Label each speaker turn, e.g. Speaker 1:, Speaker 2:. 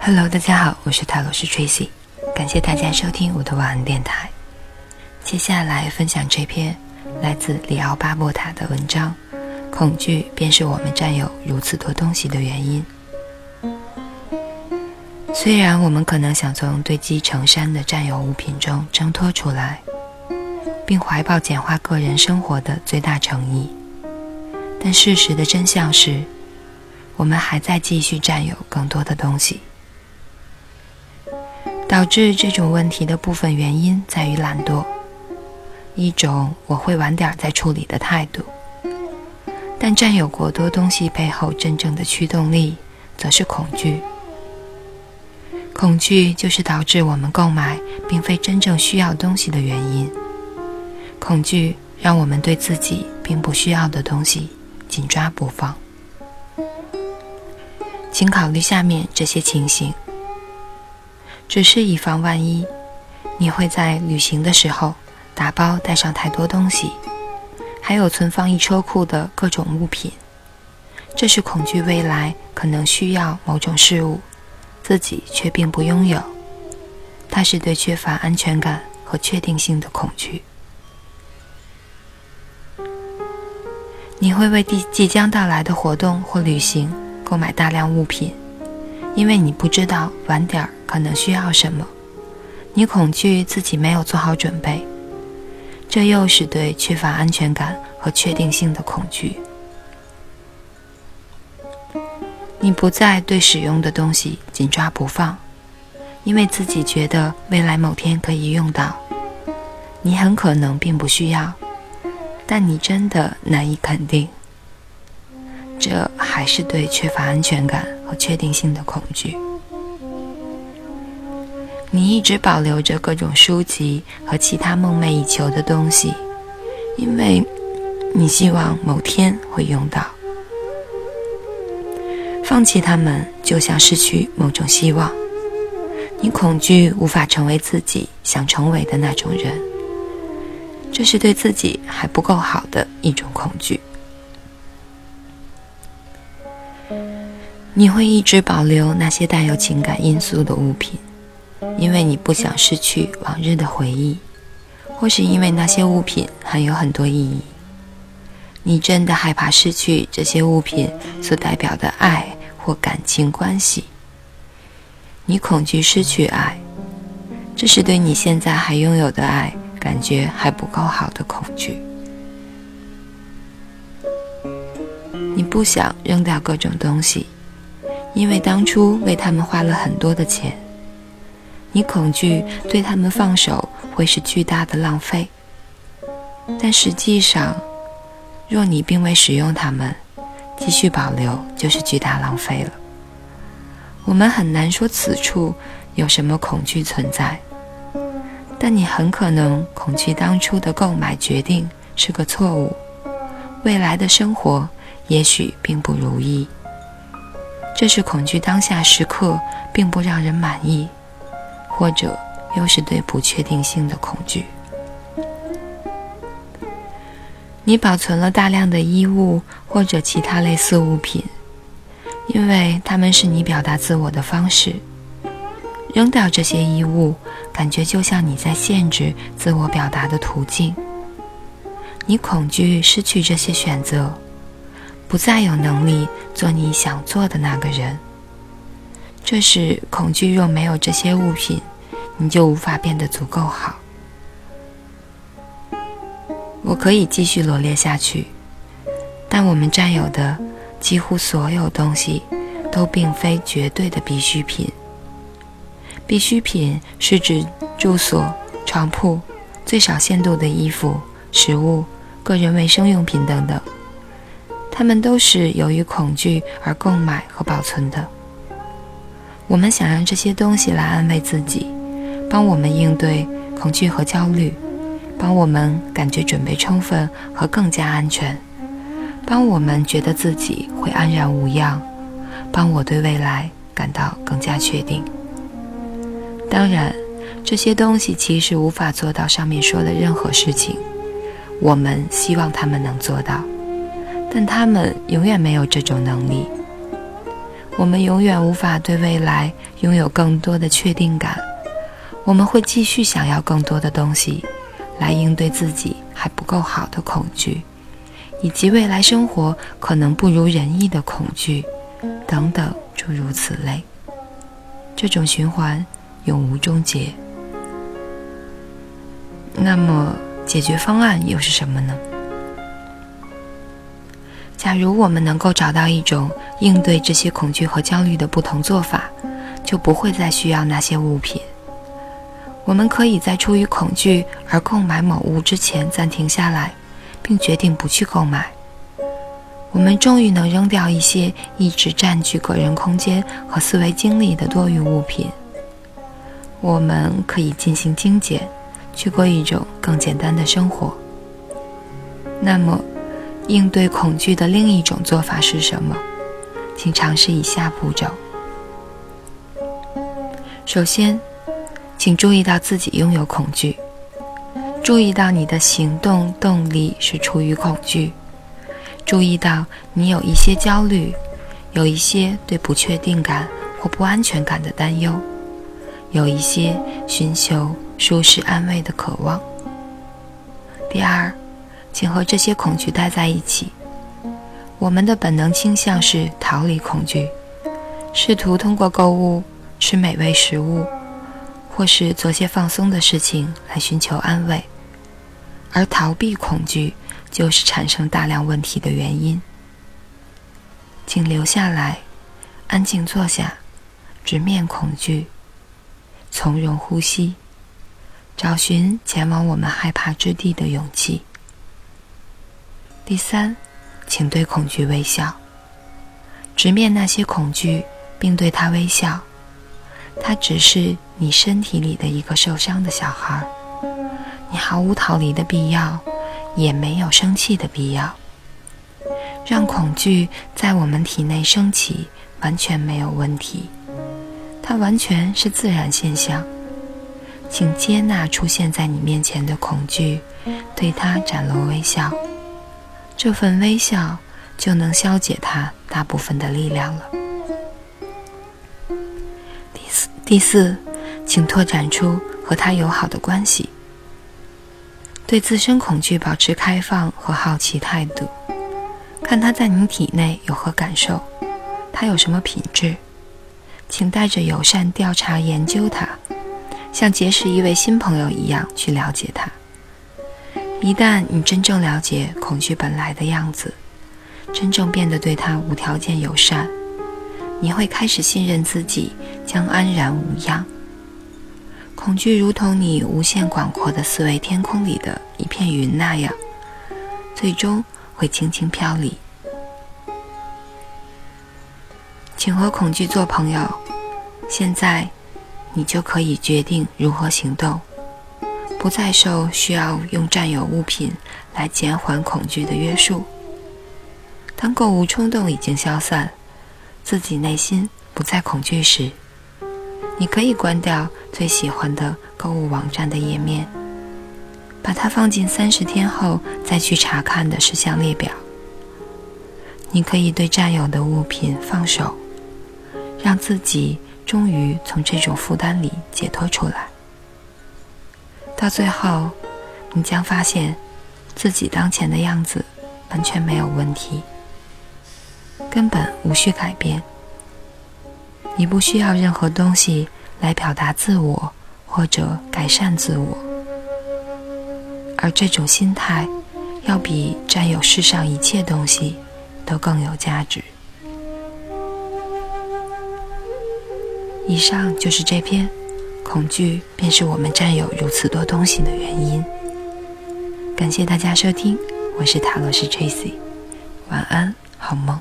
Speaker 1: Hello，大家好，我是塔罗斯 Tracy，感谢大家收听我的晚安电台。接下来分享这篇来自里奥巴莫塔的文章：恐惧便是我们占有如此多东西的原因。虽然我们可能想从堆积成山的占有物品中挣脱出来，并怀抱简化个人生活的最大诚意，但事实的真相是，我们还在继续占有更多的东西。导致这种问题的部分原因在于懒惰，一种我会晚点再处理的态度。但占有过多东西背后真正的驱动力，则是恐惧。恐惧就是导致我们购买并非真正需要东西的原因。恐惧让我们对自己并不需要的东西紧抓不放。请考虑下面这些情形。只是以防万一，你会在旅行的时候打包带上太多东西，还有存放一车库的各种物品。这是恐惧未来可能需要某种事物，自己却并不拥有。它是对缺乏安全感和确定性的恐惧。你会为即即将到来的活动或旅行购买大量物品。因为你不知道晚点儿可能需要什么，你恐惧自己没有做好准备，这又是对缺乏安全感和确定性的恐惧。你不再对使用的东西紧抓不放，因为自己觉得未来某天可以用到。你很可能并不需要，但你真的难以肯定。这还是对缺乏安全感和确定性的恐惧。你一直保留着各种书籍和其他梦寐以求的东西，因为你希望某天会用到。放弃它们就像失去某种希望。你恐惧无法成为自己想成为的那种人，这是对自己还不够好的一种恐惧。你会一直保留那些带有情感因素的物品，因为你不想失去往日的回忆，或是因为那些物品还有很多意义。你真的害怕失去这些物品所代表的爱或感情关系。你恐惧失去爱，这是对你现在还拥有的爱感觉还不够好的恐惧。你不想扔掉各种东西。因为当初为他们花了很多的钱，你恐惧对他们放手会是巨大的浪费。但实际上，若你并未使用它们，继续保留就是巨大浪费了。我们很难说此处有什么恐惧存在，但你很可能恐惧当初的购买决定是个错误，未来的生活也许并不如意。这是恐惧当下时刻并不让人满意，或者又是对不确定性的恐惧。你保存了大量的衣物或者其他类似物品，因为它们是你表达自我的方式。扔掉这些衣物，感觉就像你在限制自我表达的途径。你恐惧失去这些选择。不再有能力做你想做的那个人。这是恐惧，若没有这些物品，你就无法变得足够好。我可以继续罗列下去，但我们占有的几乎所有东西，都并非绝对的必需品。必需品是指住所、床铺、最少限度的衣服、食物、个人卫生用品等等。他们都是由于恐惧而购买和保存的。我们想让这些东西来安慰自己，帮我们应对恐惧和焦虑，帮我们感觉准备充分和更加安全，帮我们觉得自己会安然无恙，帮我对未来感到更加确定。当然，这些东西其实无法做到上面说的任何事情。我们希望他们能做到，但他们永远没有这种能力。我们永远无法对未来拥有更多的确定感。我们会继续想要更多的东西，来应对自己还不够好的恐惧，以及未来生活可能不如人意的恐惧，等等诸如此类。这种循环永无终结。那么？解决方案又是什么呢？假如我们能够找到一种应对这些恐惧和焦虑的不同做法，就不会再需要那些物品。我们可以在出于恐惧而购买某物之前暂停下来，并决定不去购买。我们终于能扔掉一些一直占据个人空间和思维精力的多余物品。我们可以进行精简。去过一种更简单的生活。那么，应对恐惧的另一种做法是什么？请尝试以下步骤。首先，请注意到自己拥有恐惧，注意到你的行动动力是出于恐惧，注意到你有一些焦虑，有一些对不确定感或不安全感的担忧，有一些寻求。舒适安慰的渴望。第二，请和这些恐惧待在一起。我们的本能倾向是逃离恐惧，试图通过购物、吃美味食物，或是做些放松的事情来寻求安慰。而逃避恐惧就是产生大量问题的原因。请留下来，安静坐下，直面恐惧，从容呼吸。找寻前往我们害怕之地的勇气。第三，请对恐惧微笑，直面那些恐惧，并对他微笑。他只是你身体里的一个受伤的小孩，你毫无逃离的必要，也没有生气的必要。让恐惧在我们体内升起，完全没有问题，它完全是自然现象。请接纳出现在你面前的恐惧，对它展露微笑，这份微笑就能消解它大部分的力量了。第四，第四，请拓展出和他友好的关系，对自身恐惧保持开放和好奇态度，看他在你体内有何感受，他有什么品质，请带着友善调查研究它。像结识一位新朋友一样去了解它。一旦你真正了解恐惧本来的样子，真正变得对它无条件友善，你会开始信任自己，将安然无恙。恐惧如同你无限广阔的思维天空里的一片云那样，最终会轻轻飘离。请和恐惧做朋友。现在。你就可以决定如何行动，不再受需要用占有物品来减缓恐惧的约束。当购物冲动已经消散，自己内心不再恐惧时，你可以关掉最喜欢的购物网站的页面，把它放进三十天后再去查看的事项列表。你可以对占有的物品放手，让自己。终于从这种负担里解脱出来。到最后，你将发现自己当前的样子完全没有问题，根本无需改变。你不需要任何东西来表达自我或者改善自我，而这种心态要比占有世上一切东西都更有价值。以上就是这篇恐惧便是我们占有如此多东西的原因。感谢大家收听，我是塔罗师 Tracy 晚安好梦。